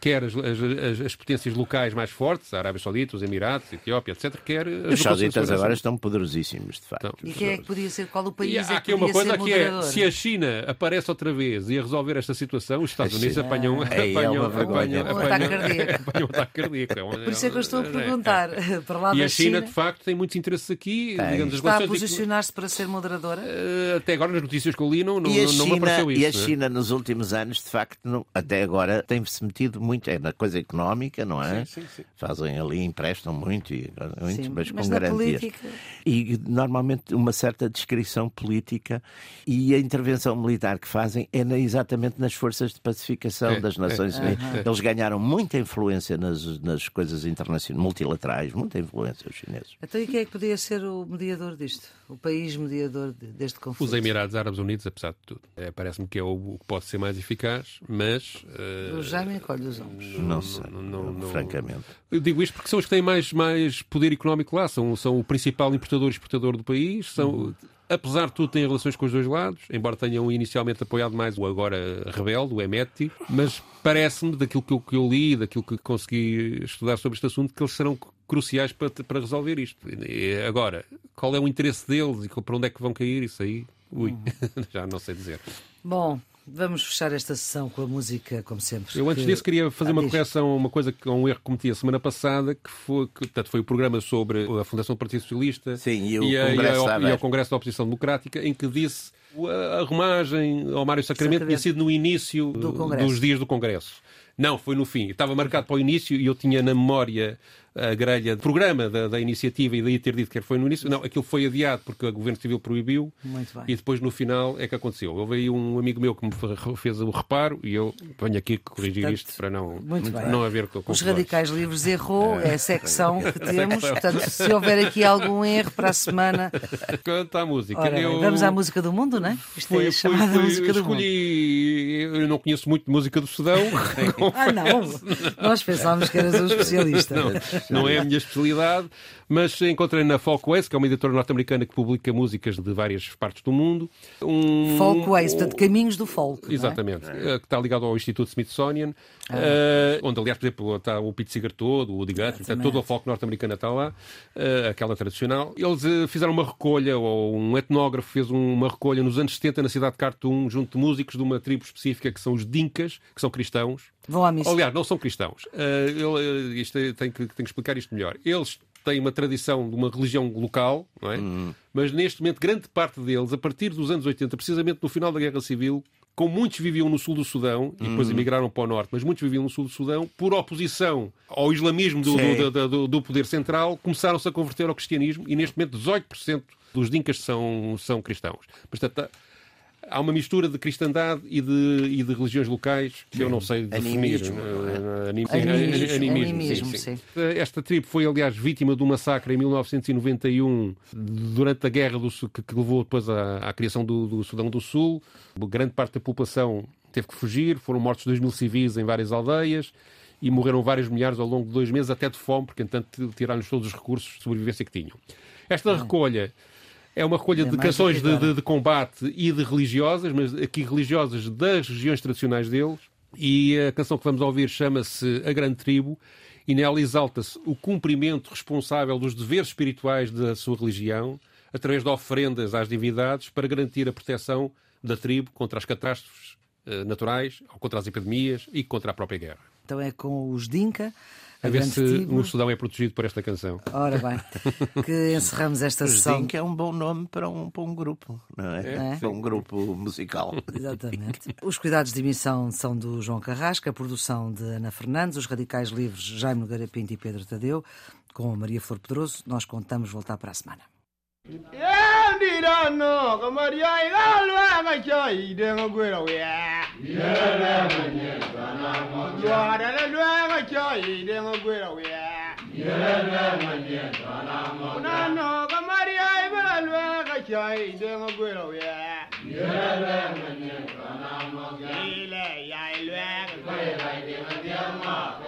Quer as, as- as- as potências locais mais fortes, a Arábia Saudita, os Emirados, a Etiópia, etc., quer as Os sauditas agora estão poderosíssimos, de facto. Então, E quem é que podia ser? Qual o país E é há que aqui podia uma coisa que é, moderador? se a China aparece outra vez e a resolver esta situação, os Estados Unidos apanham, é apanham, uma vergonha. apanham, Um ataque apanham- cardíaco. apanham um ataque cardíaco. É Por isso é que eu estou a é- é- perguntar. Para lá E a China, China, de facto, tem muitos interesses aqui. Digamos, as está a posicionar-se para ser moderadora? Eh, Até agora, nas notícias que eu li, não, não, não me apareceu isso. e a é? China, nos últimos anos, de facto, até agora, tem-se metido muito é na coisa económica, não é? Sim, sim, sim. Fazem ali, emprestam muito, e, muito Sim, mas com mas na garantias. política- E normalmente uma certa descrição política e a intervenção militar que fazem é na- exatamente nas forças de pacificação É, das Nações é, Unidas. é. Eles ganharam muita influência nas, nas coisas internacionais, multilaterais, muita influência, os chineses. Então e quem é que podia ser o mediador disto? O país mediador de- deste conflito? Os Emirados Árabes Unidos, apesar de tudo. É, Parece-me que é o, que pode ser mais eficaz, mas. eh, O Jaime encolhe os Não sei, não- não- francamente. Eu digo isto porque são os que têm mais, mais poder económico lá, são, são o principal importador e exportador do país, são, apesar de tudo, têm relações com os dois lados, embora tenham inicialmente apoiado mais o agora rebelde, o Emeti, mas parece-me, daquilo que eu, que eu li, daquilo que consegui estudar sobre este assunto, que eles serão cruciais para, para resolver isto. E agora, qual é o interesse deles e para onde é que vão cair? Isso aí, ui, já não sei dizer. Bom, vamos fechar esta sessão com a música, como sempre. Eu antes que- disso queria fazer Ah, uma diz. correção a uma coisa que um erro que cometi a semana passada, que foi, que, portanto, foi o programa sobre a Fundação do Partido Socialista Sim, e o a, Congresso a- da e ao Congresso da Oposição Democrática, em que disse a, a romagem ao Mário Sacramento tinha sido no início Do dos dias do Congresso. Não, foi no fim. Estava marcado para o início e eu tinha na memória a grelha de programa da, da, iniciativa e daí ter dito que foi no início. Não, aquilo foi adiado porque o Governo Civil proibiu e depois no final é que aconteceu. Houve aí um amigo meu que me fez o reparo e eu venho aqui corrigir portanto, isto para não, não haver confusões. Os Radicais Livres errou, é a secção que temos. Portanto, se houver aqui algum erro para a semana. Canta a música. Ora, eu... Vamos à música do mundo, não é? Isto foi, é chamada foi, música do escolhi... mundo. Eu não conheço muito música do Sudão. ah, não. Nós pensámos que eras um especialista. Não, não é a minha especialidade, mas encontrei na Folkways, que é uma editora norte-americana que publica músicas de várias partes do mundo. Um... Folkways, portanto, Caminhos do Folk. É? Exatamente, é? que está ligado ao Instituto Smithsonian, ah. uh, onde, aliás, por exemplo, está o Pete Seeger todo, o Woody Guthrie, portanto, todo o folk norte-americano está lá, uh, aquela tradicional. Eles uh, fizeram uma recolha, ou um etnógrafo fez uma recolha nos anos 70 na cidade de Khartoum, junto de músicos de uma tribo específica que são os Dinkas, que são cristãos. Vão à missa. Aliás, não são cristãos. Uh, ele, isto, tenho, que, tenho que explicar isto melhor. Eles têm uma tradição de uma religião local, não é? Uhum. mas neste momento, grande parte deles, a partir dos anos 80, precisamente no final da Guerra Civil, como muitos viviam no sul do Sudão e depois uhum. emigraram para o norte, mas muitos viviam no sul do Sudão, por oposição ao islamismo do, do, do, do poder central, começaram-se a converter ao cristianismo e neste momento 18% dos dinkas são, são cristãos. Portanto, há uma mistura de cristandade e de, e de religiões locais que eu não sei definir. Animismo. Uh, anim, animismo, animismo, animismo sim, sim. Esta tribo foi, aliás, vítima de um massacre em 1991, durante a guerra do, que, que levou depois à, à criação do, do, Sudão do Sul. Grande parte da população teve que fugir, foram mortos 2 mil civis em várias aldeias e morreram vários milhares ao longo de dois meses, até de fome, porque, entanto, tiraram-nos todos os recursos de sobrevivência que tinham. Esta recolha é uma recolha é de canções de, de, de, combate e de religiosas, mas aqui religiosas das regiões tradicionais deles. E a canção que vamos ouvir chama-se A Grande Tribo e nela exalta-se o cumprimento responsável dos deveres espirituais da sua religião através de oferendas às divindades para garantir a proteção da tribo contra as catástrofes eh, naturais, contra as epidemias e contra a própria guerra. Então é com os Dinka a ver se o Sudão é protegido por esta canção. Ora bem, que encerramos esta sessão. que é um bom nome para um, para um grupo, não é? é? Para um grupo musical. Exatamente. Os cuidados de emissão são do João Carrasca, a produção de Ana Fernandes, os radicais livres Jaime Nogueira Pinto e Pedro Tadeu, com Maria Flor Pedroso. Nós contamos voltar para a semana. Yeah, no kamaria igalwa ngacho idengo gwera we. Yendira manye bana mo. Jwara la lwa ngacho idengo gwera we. Yendira manye bana mo. Na no kamaria ibala lwa ngacho idengo gwera we. Yendira manye bana mo. Ile ya ilwa gwera idengo gwera mo.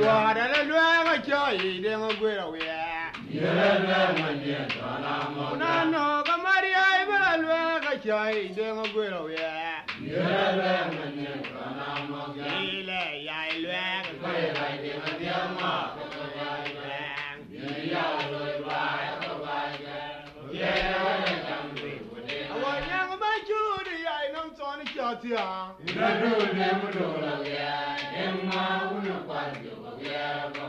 Yọ̀ọ̀dẹ lójú ẹ̀wọ̀n tí ọ̀ yìí dé ń gbé ọ̀wé ẹ̀. Nánà ọ̀gá Máríà ìbára ló ẹ̀ka tí ọ̀ yìí dé ń gbé ọ̀wé tia inadu ne mudo lawya emma unu kwanjo bawya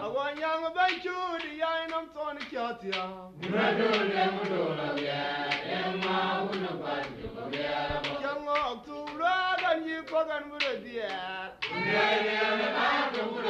awanya ngbanchu di ya nam ton kia tia inadu ne mudo lawya emma unu kwanjo bawya kyango tulwa ganyi kogan mudo dia ne ne ne ba ko mudo